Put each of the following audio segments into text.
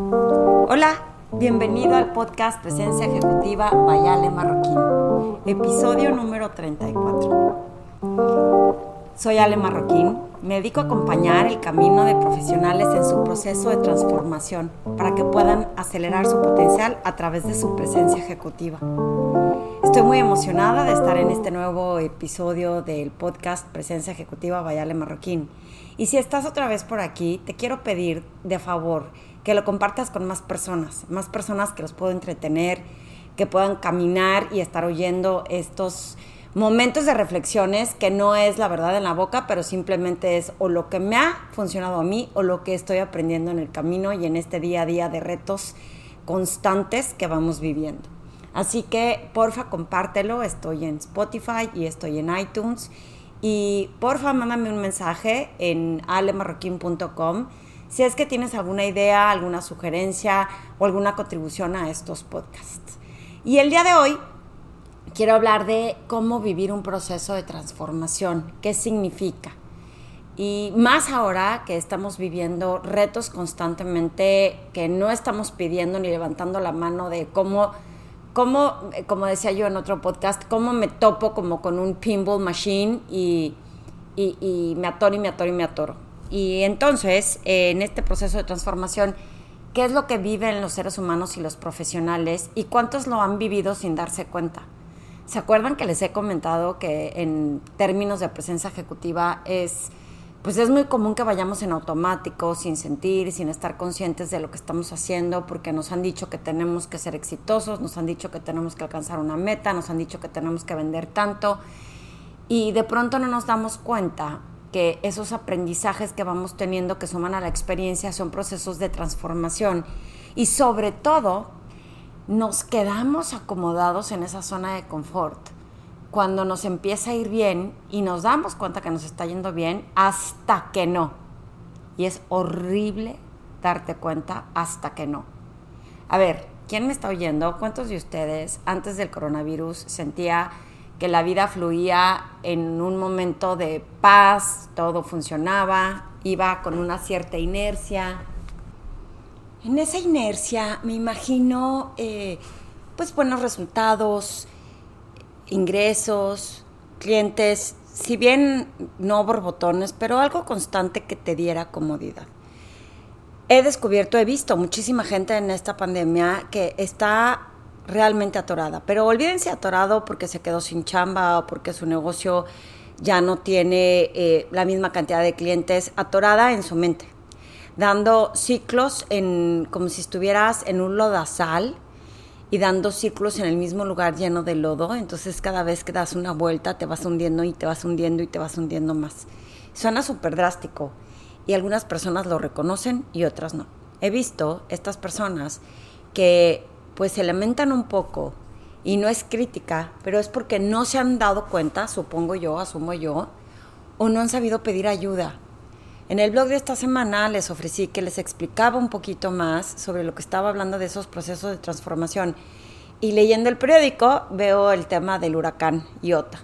Hola, bienvenido al podcast Presencia Ejecutiva Bayale Marroquín, episodio número 34. Soy Ale Marroquín, me dedico a acompañar el camino de profesionales en su proceso de transformación para que puedan acelerar su potencial a través de su presencia ejecutiva. Estoy muy emocionada de estar en este nuevo episodio del podcast Presencia Ejecutiva Bayale Marroquín. Y si estás otra vez por aquí, te quiero pedir de favor que lo compartas con más personas, más personas que los puedo entretener, que puedan caminar y estar oyendo estos momentos de reflexiones que no es la verdad en la boca, pero simplemente es o lo que me ha funcionado a mí o lo que estoy aprendiendo en el camino y en este día a día de retos constantes que vamos viviendo. Así que porfa compártelo, estoy en Spotify y estoy en iTunes y porfa mándame un mensaje en alemarroquín.com si es que tienes alguna idea, alguna sugerencia o alguna contribución a estos podcasts. Y el día de hoy quiero hablar de cómo vivir un proceso de transformación, qué significa. Y más ahora que estamos viviendo retos constantemente, que no estamos pidiendo ni levantando la mano de cómo, cómo como decía yo en otro podcast, cómo me topo como con un pinball machine y, y, y me atoro y me atoro y me atoro y entonces, en este proceso de transformación, ¿qué es lo que viven los seres humanos y los profesionales y cuántos lo han vivido sin darse cuenta? ¿Se acuerdan que les he comentado que en términos de presencia ejecutiva es pues es muy común que vayamos en automático, sin sentir, sin estar conscientes de lo que estamos haciendo, porque nos han dicho que tenemos que ser exitosos, nos han dicho que tenemos que alcanzar una meta, nos han dicho que tenemos que vender tanto, y de pronto no nos damos cuenta que esos aprendizajes que vamos teniendo que suman a la experiencia son procesos de transformación y sobre todo nos quedamos acomodados en esa zona de confort cuando nos empieza a ir bien y nos damos cuenta que nos está yendo bien hasta que no. Y es horrible darte cuenta hasta que no. A ver, ¿quién me está oyendo? ¿Cuántos de ustedes antes del coronavirus sentía que la vida fluía en un momento de paz, todo funcionaba, iba con una cierta inercia. En esa inercia me imagino eh, pues buenos resultados, ingresos, clientes, si bien no borbotones, pero algo constante que te diera comodidad. He descubierto, he visto muchísima gente en esta pandemia que está realmente atorada. Pero olvídense atorado porque se quedó sin chamba o porque su negocio ya no tiene eh, la misma cantidad de clientes, atorada en su mente, dando ciclos en, como si estuvieras en un lodazal y dando ciclos en el mismo lugar lleno de lodo. Entonces cada vez que das una vuelta te vas hundiendo y te vas hundiendo y te vas hundiendo más. Suena súper drástico y algunas personas lo reconocen y otras no. He visto estas personas que pues se lamentan un poco y no es crítica, pero es porque no se han dado cuenta, supongo yo, asumo yo, o no han sabido pedir ayuda. En el blog de esta semana les ofrecí que les explicaba un poquito más sobre lo que estaba hablando de esos procesos de transformación. Y leyendo el periódico veo el tema del huracán Iota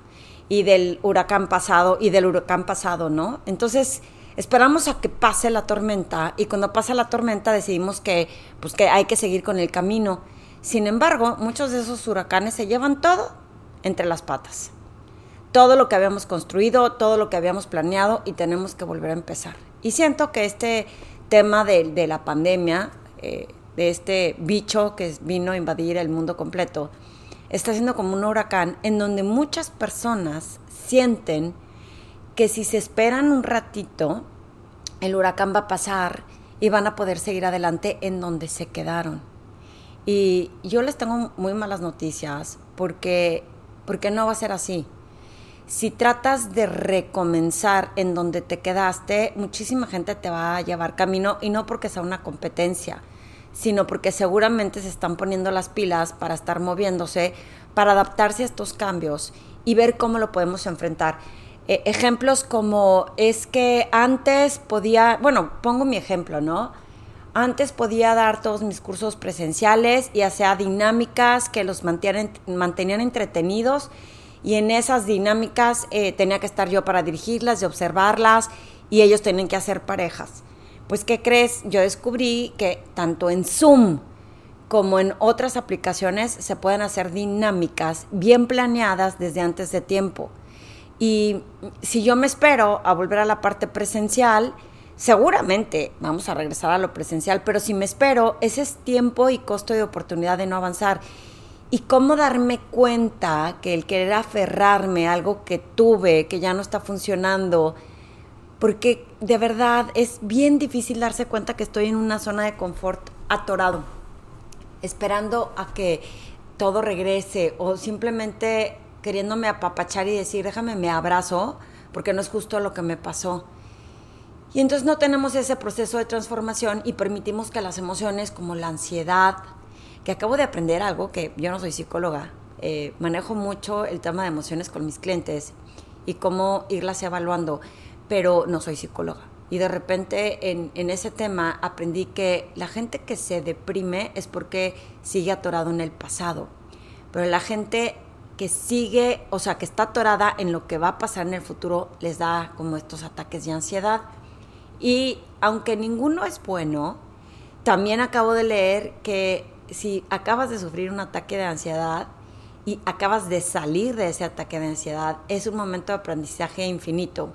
y del huracán pasado y del huracán pasado, ¿no? Entonces, esperamos a que pase la tormenta y cuando pasa la tormenta decidimos que pues que hay que seguir con el camino sin embargo, muchos de esos huracanes se llevan todo entre las patas. Todo lo que habíamos construido, todo lo que habíamos planeado y tenemos que volver a empezar. Y siento que este tema de, la pandemia, eh, de este bicho que vino a invadir el mundo completo, está siendo como un huracán en donde muchas personas sienten que si se esperan un ratito, el huracán va a pasar y van a poder seguir adelante en donde se quedaron. Y yo les tengo muy malas noticias porque, porque no va a ser así. Si tratas de recomenzar en donde te quedaste, muchísima gente te va a llevar camino y no porque sea una competencia, sino porque seguramente se están poniendo las pilas para estar moviéndose, para adaptarse a estos cambios y ver cómo lo podemos enfrentar. Eh, ejemplos como es que antes podía, bueno, pongo mi ejemplo, ¿no? Antes podía dar todos mis cursos presenciales y hacía dinámicas que los mantenían, entretenidos y en esas dinámicas eh, tenía que estar yo para dirigirlas y observarlas y ellos tenían que hacer parejas. Pues, ¿qué crees? Yo descubrí que tanto en Zoom como en otras aplicaciones se pueden hacer dinámicas bien planeadas desde antes de tiempo. Y si yo me espero a volver a la parte presencial, seguramente vamos a regresar a lo presencial, pero si me espero, ese es tiempo y costo de oportunidad de no avanzar. Y cómo darme cuenta que el querer aferrarme a algo que tuve, que ya no está funcionando, porque de verdad es bien difícil darse cuenta que estoy en una zona de confort atorado, esperando a que todo regrese o simplemente queriéndome apapachar y decir, déjame, me abrazo, porque no es justo lo que me pasó. Y entonces no tenemos ese proceso de transformación y permitimos que las emociones como la ansiedad, que acabo de aprender algo que yo no soy psicóloga, eh, manejo mucho el tema de emociones con mis clientes y cómo irlas evaluando, pero no soy psicóloga. Y de repente en, en ese tema aprendí que la gente que se deprime es porque sigue atorado en el pasado, pero la gente que sigue, o sea, que está atorada en lo que va a pasar en el futuro, les da como estos ataques de ansiedad. Y aunque ninguno es bueno, también acabo de leer que si acabas de sufrir un ataque de ansiedad y acabas de salir de ese ataque de ansiedad, es un momento de aprendizaje infinito,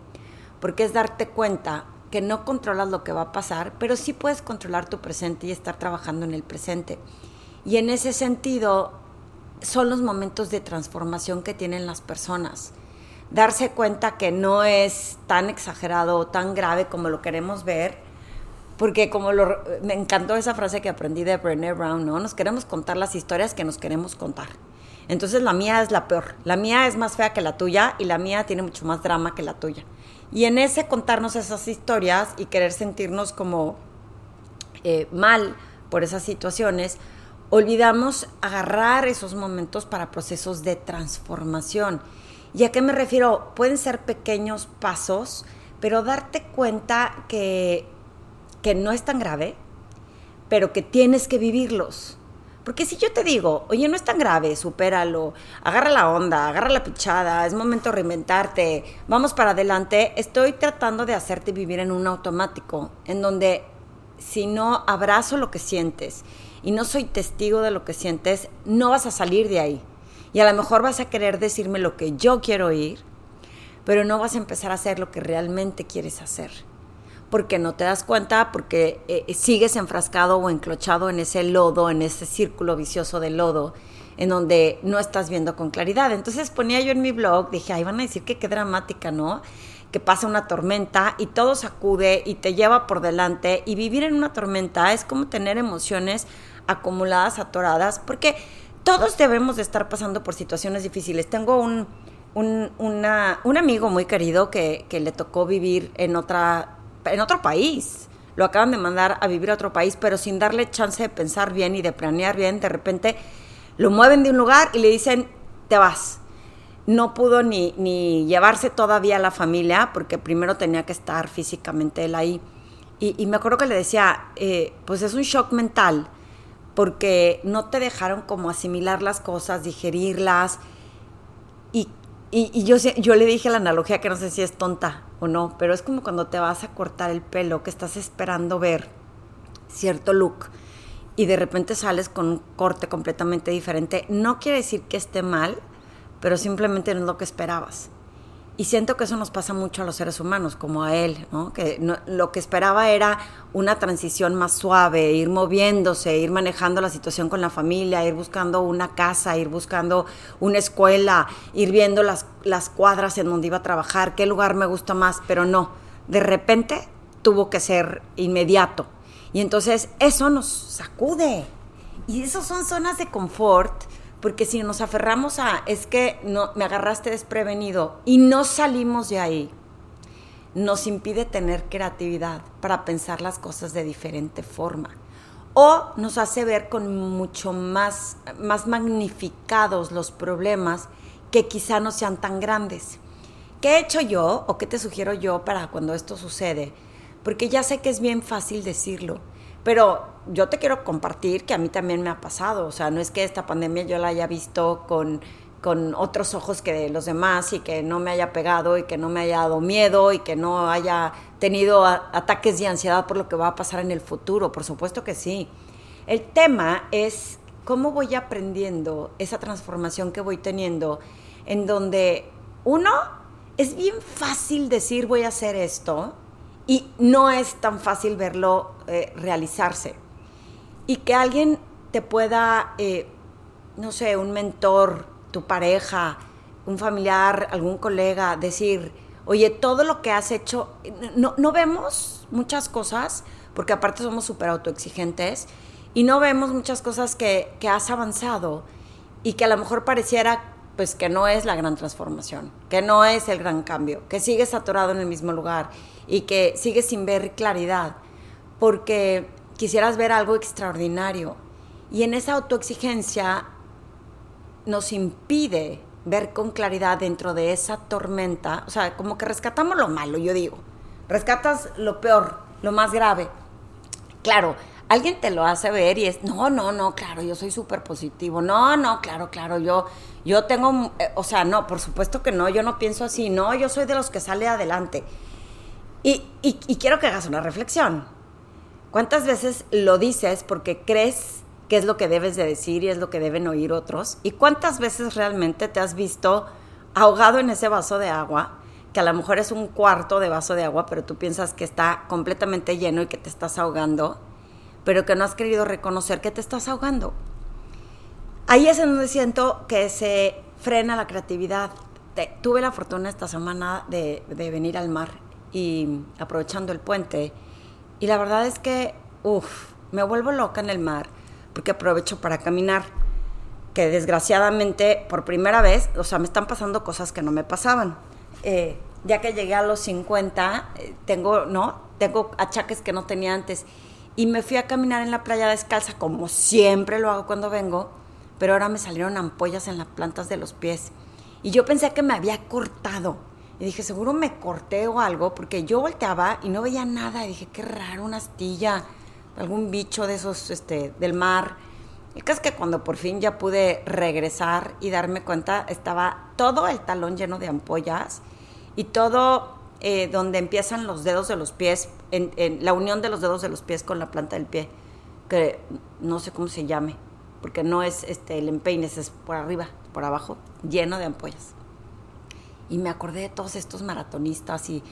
porque es darte cuenta que no controlas lo que va a pasar, pero sí puedes controlar tu presente y estar trabajando en el presente. Y en ese sentido, son los momentos de transformación que tienen las personas. Darse cuenta que no es tan exagerado o tan grave como lo queremos ver, porque como me encantó esa frase que aprendí de Brené Brown, ¿no? Nos queremos contar las historias que nos queremos contar. Entonces la mía es la peor, la mía es más fea que la tuya y la mía tiene mucho más drama que la tuya. Y en ese contarnos esas historias y querer sentirnos como eh, mal por esas situaciones, olvidamos agarrar esos momentos para procesos de transformación. ¿Y a qué me refiero? Pueden ser pequeños pasos, pero darte cuenta que, que no es tan grave, pero que tienes que vivirlos. Porque si yo te digo, oye, no es tan grave, supéralo, agarra la onda, agarra la pichada, es momento de reinventarte, vamos para adelante, estoy tratando de hacerte vivir en un automático, en donde si no abrazo lo que sientes y no soy testigo de lo que sientes, no vas a salir de ahí. Y a lo mejor vas a querer decirme lo que yo quiero oír, pero no vas a empezar a hacer lo que realmente quieres hacer. Porque no te das cuenta, porque eh, sigues enfrascado o enclochado en ese lodo, en ese círculo vicioso de lodo, en donde no estás viendo con claridad. Entonces ponía yo en mi blog, dije, ay, van a decir que qué dramática, ¿no? que pasa una tormenta y todo sacude y te lleva por delante y vivir en una tormenta es como tener emociones acumuladas, atoradas, porque todos debemos de estar pasando por situaciones difíciles. Tengo un, un, amigo muy querido que, que, le tocó vivir en, otra, en otro país. Lo acaban de mandar a vivir a otro país, pero sin darle chance de pensar bien y de planear bien, de repente lo mueven de un lugar y le dicen, te vas no pudo ni, ni llevarse todavía a la familia porque primero tenía que estar físicamente él ahí. Y, me acuerdo que le decía, eh, pues es un shock mental porque no te dejaron como asimilar las cosas, digerirlas. Y, y, yo, yo le dije la analogía que no sé si es tonta o no, pero es como cuando te vas a cortar el pelo, que estás esperando ver cierto look y de repente sales con un corte completamente diferente. No quiere decir que esté mal, pero simplemente no es lo que esperabas. Y siento que eso nos pasa mucho a los seres humanos, como a él, que lo que esperaba era una transición más suave, ir moviéndose, ir manejando la situación con la familia, ir buscando una casa, ir buscando una escuela, ir viendo las, las cuadras en donde iba a trabajar, qué lugar me gusta más, pero no, de repente tuvo que ser inmediato. Y entonces eso nos sacude. Y esas son zonas de confort porque si nos aferramos a, es que no, me agarraste desprevenido y no salimos de ahí, nos impide tener creatividad para pensar las cosas de diferente forma. O nos hace ver con mucho más, más magnificados los problemas que quizá no sean tan grandes. ¿Qué he hecho yo o qué te sugiero yo para cuando esto sucede? Porque ya sé que es bien fácil decirlo pero yo te quiero compartir que a mí también me ha pasado, o sea, no es que esta pandemia yo la haya visto con, con otros ojos que los demás y que no me haya pegado y que no me haya dado miedo y que no haya tenido ataques de ansiedad por lo que va a pasar en el futuro. Por supuesto que sí. El tema es cómo voy aprendiendo esa transformación que voy teniendo en donde uno es bien fácil decir voy a hacer esto y no es tan fácil verlo eh, realizarse. Y que alguien te pueda, eh, no sé, un mentor, tu pareja, un familiar, algún colega, decir, oye, todo lo que has hecho, no, no vemos muchas cosas, porque aparte somos súper autoexigentes, y no vemos muchas cosas que, que has avanzado y que a lo mejor pareciera pues que no es la gran transformación, que no es el gran cambio, que sigues atorado en el mismo lugar y que sigues sin ver claridad, porque quisieras ver algo extraordinario. Y en esa autoexigencia nos impide ver con claridad dentro de esa tormenta, o sea, como que rescatamos lo malo, yo digo, rescatas lo peor, lo más grave. Claro, alguien te lo hace ver y es, no, no, no, claro, yo soy súper positivo, no, no, claro, claro, yo, yo tengo, eh, o sea, no, por supuesto que no, yo no pienso así, no, yo soy de los que sale adelante. Y, y, y quiero que hagas una reflexión. ¿Cuántas veces lo dices porque crees qué es lo que debes de decir y es lo que deben oír otros. ¿Y cuántas veces realmente te has visto ahogado en ese vaso de agua, que a lo mejor es un cuarto de vaso de agua, pero tú piensas que está completamente lleno y que te estás ahogando, pero que no has querido reconocer que te estás ahogando? Ahí es en donde siento que se frena la creatividad. tuve la fortuna esta semana de, de venir al mar y aprovechando el puente, y la verdad es que, uff, me vuelvo loca en el mar porque aprovecho para caminar. Que desgraciadamente, por primera vez, o sea, me están pasando cosas que no me pasaban. Eh, ya que llegué a los 50, eh, tengo, ¿no? Tengo achaques que no tenía antes. Y me fui a caminar en la playa descalza, como siempre lo hago cuando vengo, pero ahora me salieron ampollas en las plantas de los pies. Y yo pensé que me había cortado. Y dije, seguro me corté o algo, porque yo volteaba y no veía nada. Y dije, qué raro, una astilla algún bicho de esos este, del mar. El caso es que cuando por fin ya pude regresar y darme cuenta, estaba todo el talón lleno de ampollas y todo eh, donde empiezan los dedos de los pies, en, la unión de los dedos de los pies con la planta del pie, que no sé cómo se llame, porque no es este, el empeine, es por arriba, por abajo, lleno de ampollas. Y me acordé de todos estos maratonistas y,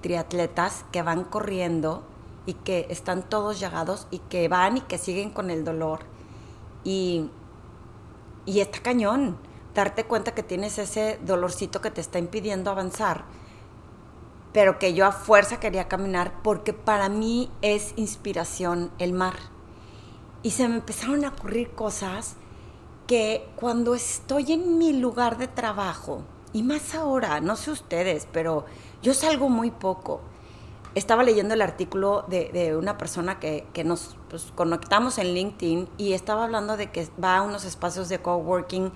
triatletas que van corriendo y que están todos llagados y que van y que siguen con el dolor. Y, y está cañón darte cuenta que tienes ese dolorcito que te está impidiendo avanzar, pero que yo a fuerza quería caminar porque para mí es inspiración el mar. Y se me empezaron a ocurrir cosas que cuando estoy en mi lugar de trabajo, y más ahora, no sé ustedes, pero yo salgo muy poco estaba leyendo el artículo de, una persona que, nos pues, conectamos en LinkedIn y estaba hablando de que va a unos espacios de coworking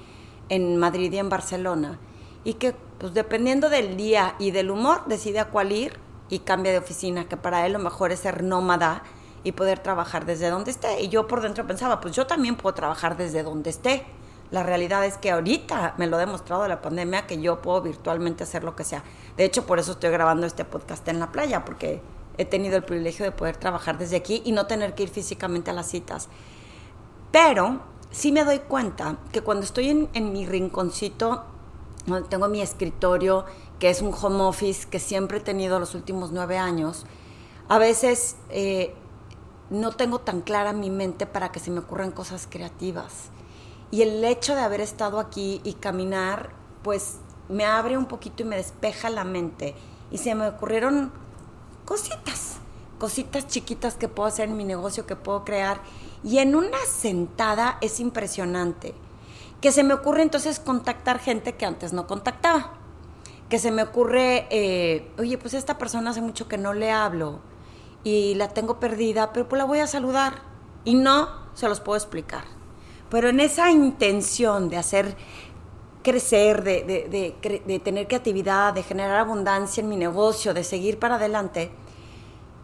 en Madrid y en Barcelona y que pues dependiendo del día y del humor decide a cuál ir y cambia de oficina, que para él lo mejor es ser nómada y poder trabajar desde donde esté. Y yo por dentro pensaba, pues yo también puedo trabajar desde donde esté. La realidad es que ahorita me lo ha demostrado la pandemia que yo puedo virtualmente hacer lo que sea. De hecho, por eso estoy grabando este podcast en la playa, porque he tenido el privilegio de poder trabajar desde aquí y no tener que ir físicamente a las citas. Pero sí me doy cuenta que cuando estoy en, mi rinconcito, tengo mi escritorio, que es un home office que siempre he tenido los últimos nueve años, a veces eh, no tengo tan clara mi mente para que se me ocurran cosas creativas. Y el hecho de haber estado aquí y caminar, pues me abre un poquito y me despeja la mente. Y se me ocurrieron cositas, cositas chiquitas que puedo hacer en mi negocio, que puedo crear. Y en una sentada es impresionante. Que se me ocurre entonces contactar gente que antes no contactaba. Que se me ocurre, eh, oye, pues esta persona hace mucho que no le hablo y la tengo perdida, pero pues la voy a saludar. Y no se los puedo explicar. Pero en esa intención de hacer crecer, de, tener creatividad, de generar abundancia en mi negocio, de seguir para adelante,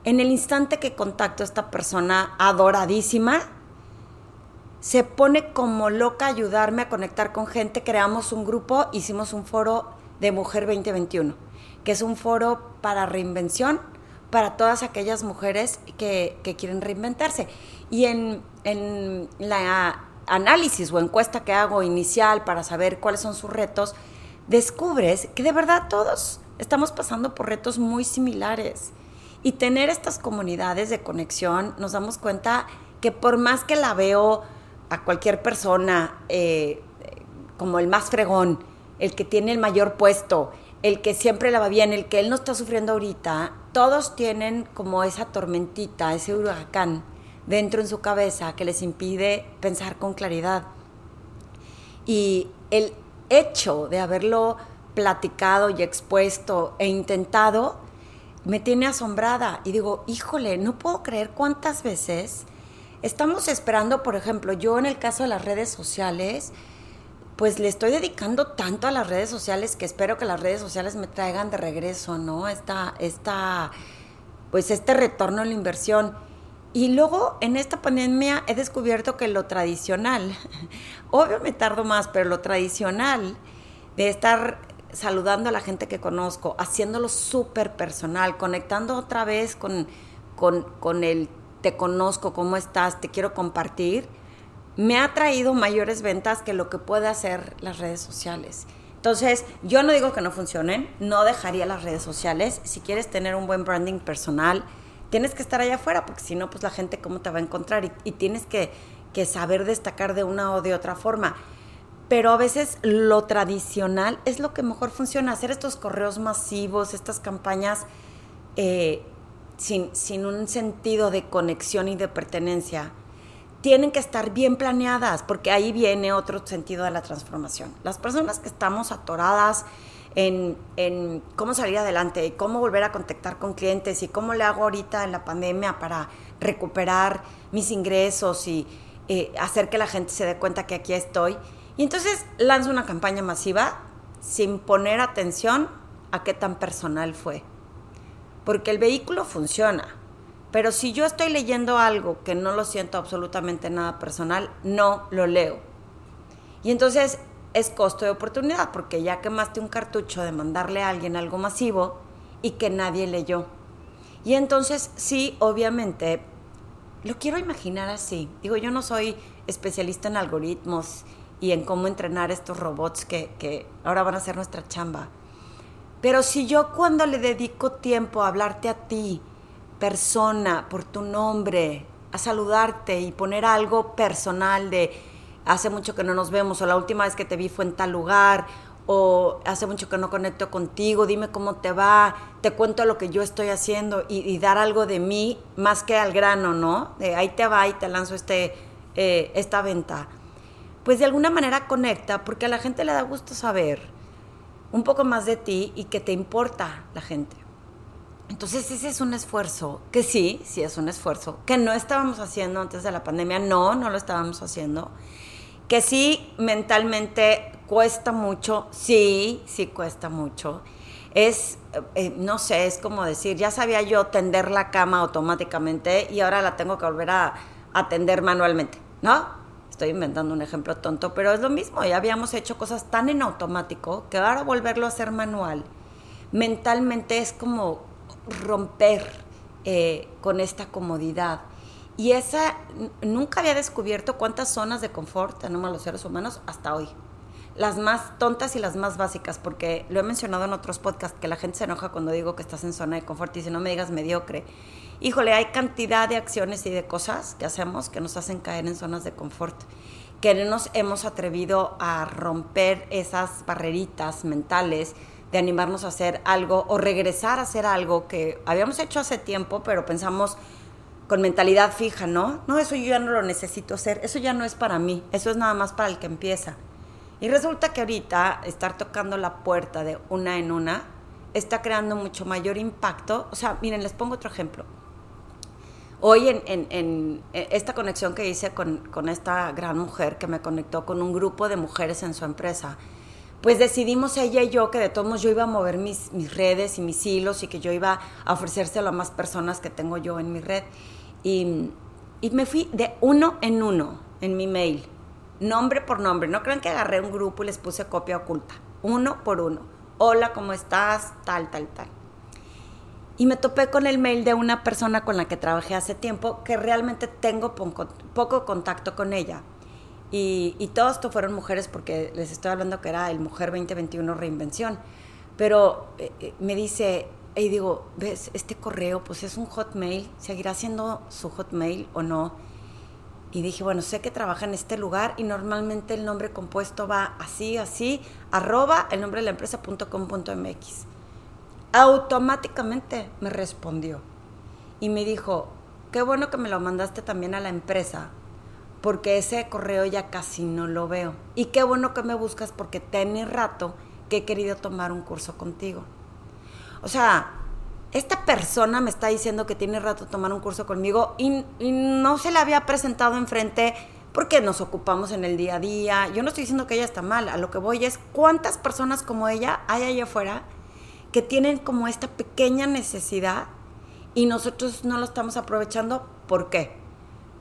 en el instante que contacto a esta persona adoradísima, se pone como loca ayudarme a conectar con gente. Creamos un grupo, hicimos un foro de Mujer 2021, que es un foro para reinvención para todas aquellas mujeres que, quieren reinventarse. Y en, en la análisis o encuesta que hago inicial para saber cuáles son sus retos, descubres que de verdad todos estamos pasando por retos muy similares. Y tener estas comunidades de conexión, nos damos cuenta que por más que la veo a cualquier persona eh, como el más fregón, el que tiene el mayor puesto, el que siempre la va bien, el que él no está sufriendo ahorita, todos tienen como esa tormentita, ese huracán dentro en su cabeza que les impide pensar con claridad. Y el hecho de haberlo platicado y expuesto e intentado me tiene asombrada y digo, híjole, no puedo creer cuántas veces Estamos esperando, por ejemplo, yo en el caso de las redes sociales, pues le estoy dedicando tanto a las redes sociales que espero que las redes sociales me traigan de regreso, ¿no? Esta, esta, pues este retorno a la inversión. Y luego en esta pandemia he descubierto que lo tradicional, obvio me tardo más, pero lo tradicional de estar saludando a la gente que conozco, haciéndolo súper personal, conectando otra vez con, con, con el te conozco, cómo estás, te quiero compartir, me ha traído mayores ventas que lo que puede hacer las redes sociales. Entonces, yo no digo que no funcionen, no dejaría las redes sociales. Si quieres tener un buen branding personal, tienes que estar allá afuera, porque si no, pues la gente cómo te va a encontrar y, tienes que, saber destacar de una o de otra forma. Pero a veces lo tradicional es lo que mejor funciona, hacer estos correos masivos, estas campañas eh, sin, un sentido de conexión y de pertenencia, tienen que estar bien planeadas, porque ahí viene otro sentido de la transformación. Las personas que estamos atoradas en, cómo salir adelante cómo volver a contactar con clientes y cómo le hago ahorita en la pandemia para recuperar mis ingresos y eh, hacer que la gente se dé cuenta que aquí estoy. Y entonces lanzo una campaña masiva sin poner atención a qué tan personal fue porque el vehículo funciona. Pero si yo estoy leyendo algo que no lo siento absolutamente nada personal, no lo leo. Y entonces es costo de oportunidad, porque ya quemaste un cartucho de mandarle a alguien algo masivo y que nadie leyó. Y entonces sí, obviamente, lo quiero imaginar así. Digo, yo no soy especialista en algoritmos y en cómo entrenar estos robots que, que ahora van a hacer nuestra chamba. Pero si yo cuando le dedico tiempo a hablarte a ti, persona, por tu nombre, a saludarte y poner algo personal de hace mucho que no nos vemos o la última vez que te vi fue en tal lugar o hace mucho que no conecto contigo, dime cómo te va, te cuento lo que yo estoy haciendo y, dar algo de mí más que al grano, ¿no? De ahí te va y te lanzo este, eh, esta venta. Pues de alguna manera conecta porque a la gente le da gusto saber un poco más de ti y que te importa la gente. Entonces ese es un esfuerzo, que sí, sí es un esfuerzo, que no estábamos haciendo antes de la pandemia, no, no lo estábamos haciendo, que sí mentalmente cuesta mucho, sí, sí cuesta mucho. Es, eh, no sé, es como decir, ya sabía yo tender la cama automáticamente y ahora la tengo que volver a atender manualmente, ¿no? estoy inventando un ejemplo tonto, pero es lo mismo, ya habíamos hecho cosas tan en automático que ahora volverlo a hacer manual, mentalmente es como romper eh, con esta comodidad. Y esa, nunca había descubierto cuántas zonas de confort tenemos los seres humanos hasta hoy. Las más tontas y las más básicas, porque lo he mencionado en otros podcasts, que la gente se enoja cuando digo que estás en zona de confort y dice, no me digas mediocre híjole, hay cantidad de acciones y de cosas que hacemos que nos hacen caer en zonas de confort, que no nos hemos atrevido a romper esas barreritas mentales de animarnos a hacer algo o regresar a hacer algo que habíamos hecho hace tiempo, pero pensamos con mentalidad fija, ¿no? No, eso yo ya no lo necesito hacer, eso ya no es para mí, eso es nada más para el que empieza. Y resulta que ahorita estar tocando la puerta de una en una está creando mucho mayor impacto. O sea, miren, les pongo otro ejemplo hoy en, esta conexión que hice con, esta gran mujer que me conectó con un grupo de mujeres en su empresa, pues decidimos ella y yo que de todos modos yo iba a mover mis, mis redes y mis hilos y que yo iba a ofrecérselo a más personas que tengo yo en mi red. Y, y me fui de uno en uno. en mi mail, nombre por nombre. No crean que agarré un grupo y les puse copia oculta, uno por uno. Hola, ¿cómo estás? Tal, tal, tal. Y me topé con el mail de una persona con la que trabajé hace tiempo que realmente tengo poco, contacto con ella. Y, y todo esto fueron mujeres porque les estoy hablando que era el Mujer 2021 Reinvención. Pero eh, eh, me dice, y digo, ¿ves? Este correo, pues es un hotmail, ¿seguirá siendo su hotmail o no? Y dije, bueno, sé que trabaja en este lugar y normalmente el nombre compuesto va así, así, arroba el nombre de la empresa.com.mx. Automáticamente me respondió y me dijo, qué bueno que me lo mandaste también a la empresa, porque ese correo ya casi no lo veo. Y qué bueno que me buscas porque tenés rato que he querido tomar un curso contigo. O sea, esta persona me está diciendo que tiene rato tomar un curso conmigo y, no se le había presentado enfrente porque nos ocupamos en el día a día. Yo no estoy diciendo que ella está mal, a lo que voy es cuántas personas como ella hay allá afuera que tienen como esta pequeña necesidad y nosotros no lo estamos aprovechando. ¿Por qué?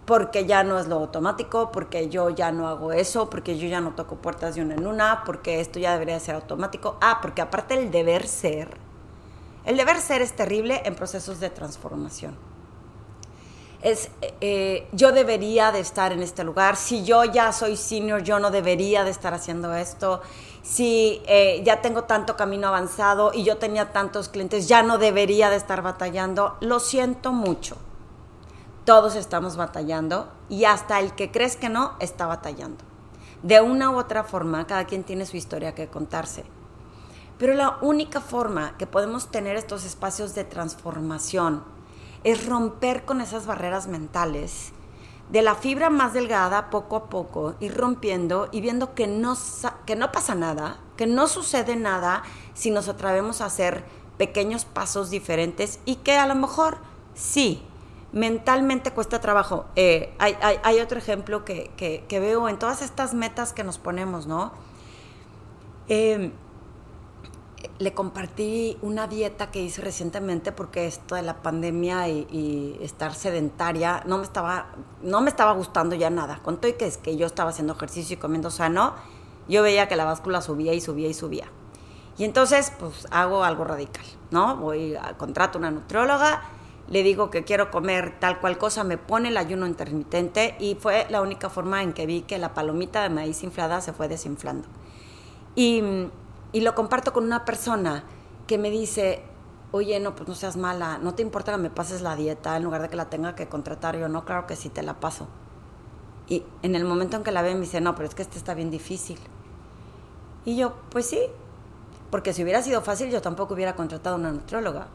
Porque ya no es lo automático, porque yo ya no hago eso, porque yo ya no toco puertas de una en una, porque esto ya debería ser automático. Ah, porque aparte el deber ser el deber ser es terrible en procesos de transformación. Es, eh, yo debería de estar en este lugar, si yo ya soy senior, yo no debería de estar haciendo esto, si eh, ya tengo tanto camino avanzado y yo tenía tantos clientes, ya no debería de estar batallando, lo siento mucho. Todos estamos batallando y hasta el que crees que no está batallando. De una u otra forma, cada quien tiene su historia que contarse. Pero la única forma que podemos tener estos espacios de transformación es romper con esas barreras mentales, de la fibra más delgada poco a poco, ir rompiendo y viendo que no, que no pasa nada, que no sucede nada si nos atrevemos a hacer pequeños pasos diferentes y que a lo mejor sí, mentalmente cuesta trabajo. Eh, hay, otro ejemplo que, veo en todas estas metas que nos ponemos, ¿no? Eh, le compartí una dieta que hice recientemente porque esto de la pandemia y, estar sedentaria no me estaba no me estaba gustando ya nada. Con y que es que yo estaba haciendo ejercicio y comiendo sano, yo veía que la báscula subía y subía y subía. Y entonces, pues hago algo radical, ¿no? Voy a contrato una nutrióloga, le digo que quiero comer tal cual cosa, me pone el ayuno intermitente y fue la única forma en que vi que la palomita de maíz inflada se fue desinflando. Y y lo comparto con una persona que me dice, oye, no, pues no seas mala, no te importa que me pases la dieta en lugar de que la tenga que contratar. Yo, no, claro que sí, te la paso. Y en el momento en que la ve me dice, no, pero es que este está bien difícil. Y yo, pues sí, porque si hubiera sido fácil yo tampoco hubiera contratado una nutrióloga.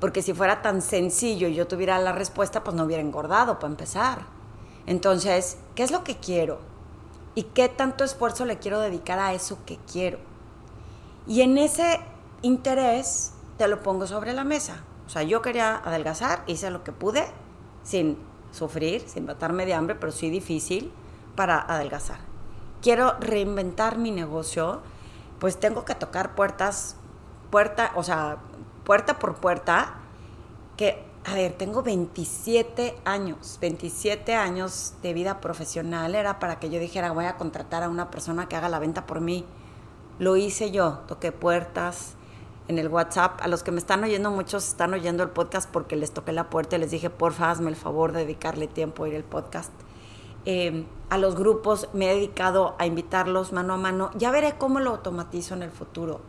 Porque si fuera tan sencillo y yo tuviera la respuesta, pues no hubiera engordado para empezar. Entonces, ¿qué es lo que quiero? ¿Y qué tanto esfuerzo le quiero dedicar a eso que quiero? Y en ese interés te lo pongo sobre la mesa. O sea, yo quería adelgazar, hice lo que pude, sin sufrir, sin matarme de hambre, pero sí difícil para adelgazar. Quiero reinventar mi negocio, pues tengo que tocar puertas, puerta, o sea, puerta por puerta, que, a ver, tengo 27 años, 27 años de vida profesional, era para que yo dijera, voy a contratar a una persona que haga la venta por mí lo hice yo, toqué puertas en el WhatsApp. A los que me están oyendo, muchos están oyendo el podcast porque les toqué la puerta y les dije, porfa, hazme el favor de dedicarle tiempo a ir al podcast. Em, a los grupos me he dedicado a invitarlos mano a mano. Ya veré cómo lo automatizo en el futuro.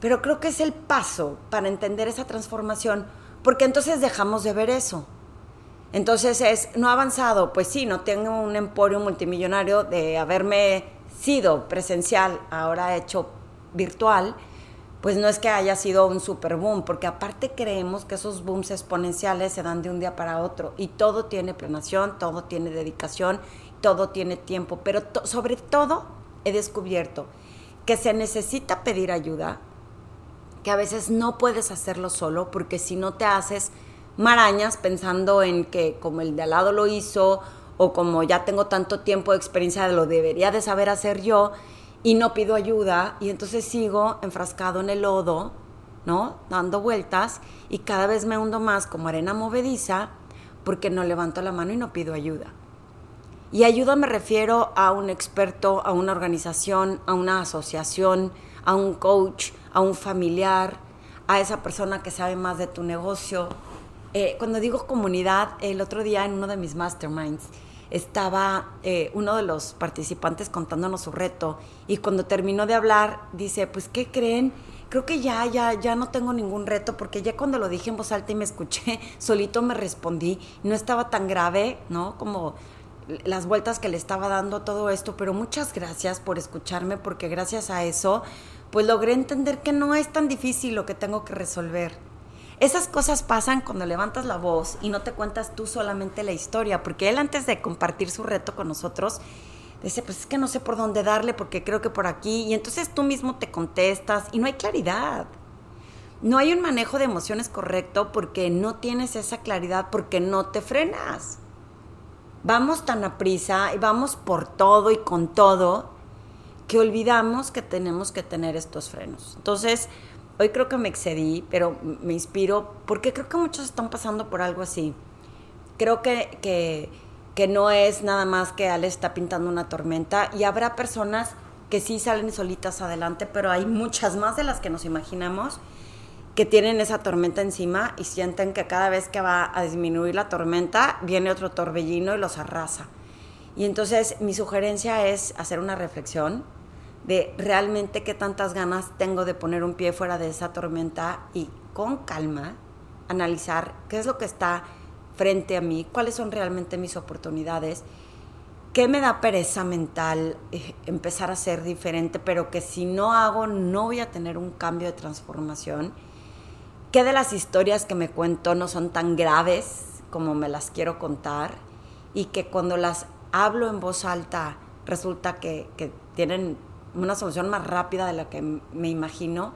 Pero creo que es el paso para entender esa transformación, porque entonces dejamos de ver eso. Entonces es, no ha avanzado, pues sí, no tengo un emporio multimillonario de haberme sido presencial, ahora hecho virtual, pues no es que haya sido un super boom, porque aparte creemos que esos booms exponenciales se dan de un día para otro y todo tiene planeación, todo tiene dedicación, todo tiene tiempo, pero sobre todo he descubierto que se necesita pedir ayuda, que a veces no puedes hacerlo solo, porque si no te haces marañas pensando en que como el de al lado lo hizo o como ya tengo tanto tiempo de experiencia, lo debería de saber hacer yo y no pido ayuda y entonces sigo enfrascado en el lodo, ¿no? Dando vueltas y cada vez me hundo más como arena movediza porque no levanto la mano y no pido ayuda. Y ayuda me refiero a un experto, a una organización, a una asociación, a un coach, a un familiar, a esa persona que sabe más de tu negocio. Eh, cuando digo comunidad, el otro día en uno de mis masterminds estaba eh, uno de los participantes contándonos su reto y cuando terminó de hablar dice, pues ¿qué creen? Creo que ya, ya, ya no tengo ningún reto porque ya cuando lo dije en voz alta y me escuché, solito me respondí, no estaba tan grave, ¿no? Como las vueltas que le estaba dando todo esto, pero muchas gracias por escucharme porque gracias a eso pues logré entender que no es tan difícil lo que tengo que resolver. Esas cosas pasan cuando levantas la voz y no te cuentas tú solamente la historia, porque él antes de compartir su reto con nosotros, dice, pues es que no sé por dónde darle porque creo que por aquí, y entonces tú mismo te contestas y no hay claridad. No hay un manejo de emociones correcto porque no tienes esa claridad, porque no te frenas vamos tan a prisa y vamos por todo y con todo que olvidamos que tenemos que tener estos frenos. Entonces, hoy creo que me excedí, pero me inspiro porque creo que muchos están pasando por algo así. Creo que, que, que no es nada más que Ale está pintando una tormenta y habrá personas que sí salen solitas adelante, pero hay muchas más de las que nos imaginamos que tienen esa tormenta encima y sienten que cada vez que va a disminuir la tormenta viene otro torbellino y los arrasa. Y entonces mi sugerencia es hacer una reflexión de realmente qué tantas ganas tengo de poner un pie fuera de esa tormenta y con calma analizar qué es lo que está frente a mí, cuáles son realmente mis oportunidades, qué me da pereza mental eh, empezar a ser diferente, pero que si no hago no voy a tener un cambio de transformación. Qué de las historias que me cuento no son tan graves como me las quiero contar y que cuando las hablo en voz alta resulta que, tienen una solución más rápida de la que me imagino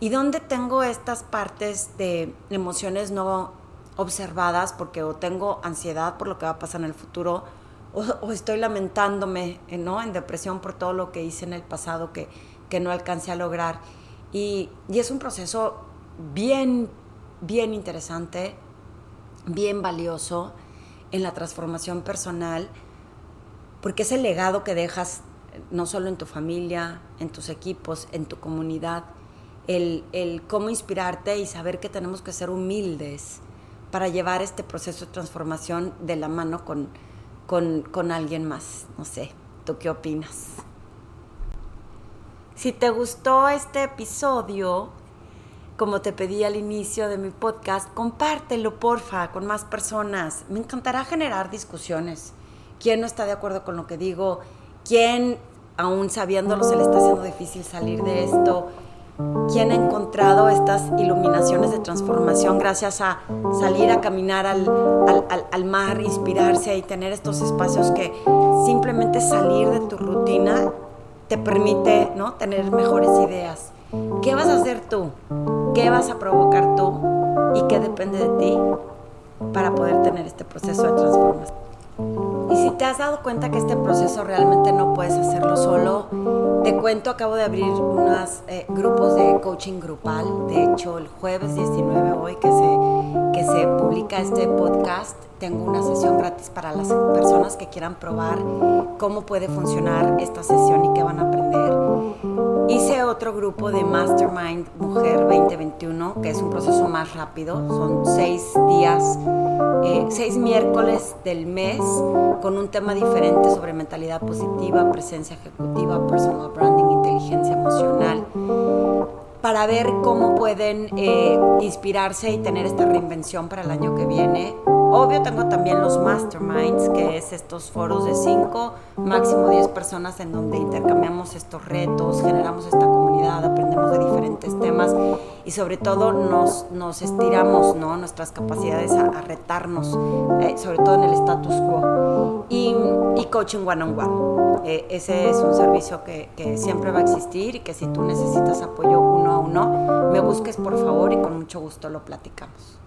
y dónde tengo estas partes de emociones no observadas porque o tengo ansiedad por lo que va a pasar en el futuro o, estoy lamentándome ¿no? en depresión por todo lo que hice en el pasado que, que no alcancé a lograr. Y, y es un proceso bien, bien interesante, bien valioso en la transformación personal, porque es el legado que dejas no solo en tu familia, en tus equipos, en tu comunidad, el, el cómo inspirarte y saber que tenemos que ser humildes para llevar este proceso de transformación de la mano con, con, con alguien más. No sé, ¿tú qué opinas? Si te gustó este episodio, como te pedí al inicio de mi podcast, compártelo porfa con más personas. Me encantará generar discusiones. ¿Quién no está de acuerdo con lo que digo? ¿Quién, aún sabiéndolo, se le está haciendo difícil salir de esto? ¿Quién ha encontrado estas iluminaciones de transformación gracias a salir a caminar al, al, al, mar, inspirarse y tener estos espacios que simplemente salir de tu rutina te permite ¿no? tener mejores ideas? ¿Qué vas a hacer tú? qué vas a provocar tú y qué depende de ti para poder tener este proceso de transformación. Y si te has dado cuenta que este proceso realmente no puedes hacerlo solo, te cuento, acabo de abrir unos eh, grupos de coaching grupal. De hecho, el jueves 19 hoy que se, que se publica este podcast, tengo una sesión gratis para las personas que quieran probar cómo puede funcionar esta sesión y qué van a aprender. Hice otro grupo de Mastermind Mujer 2021, que es un proceso más rápido. Son seis días, eh, seis miércoles del mes con un tema diferente sobre mentalidad positiva, presencia ejecutiva, personal branding, inteligencia emocional para ver cómo pueden eh, inspirarse y tener esta reinvención para el año que viene. Obvio tengo también los masterminds, que es estos foros de 5, máximo 10 personas en donde intercambiamos estos retos, generamos esta comunidad, aprendemos de diferentes temas y sobre todo nos, nos estiramos ¿no? nuestras capacidades a, retarnos, eh, sobre todo en el status quo. Y, y coaching one on one. Eh, ese es un servicio que, que siempre va a existir y que si tú necesitas apoyo uno a uno, me busques por favor y con mucho gusto lo platicamos.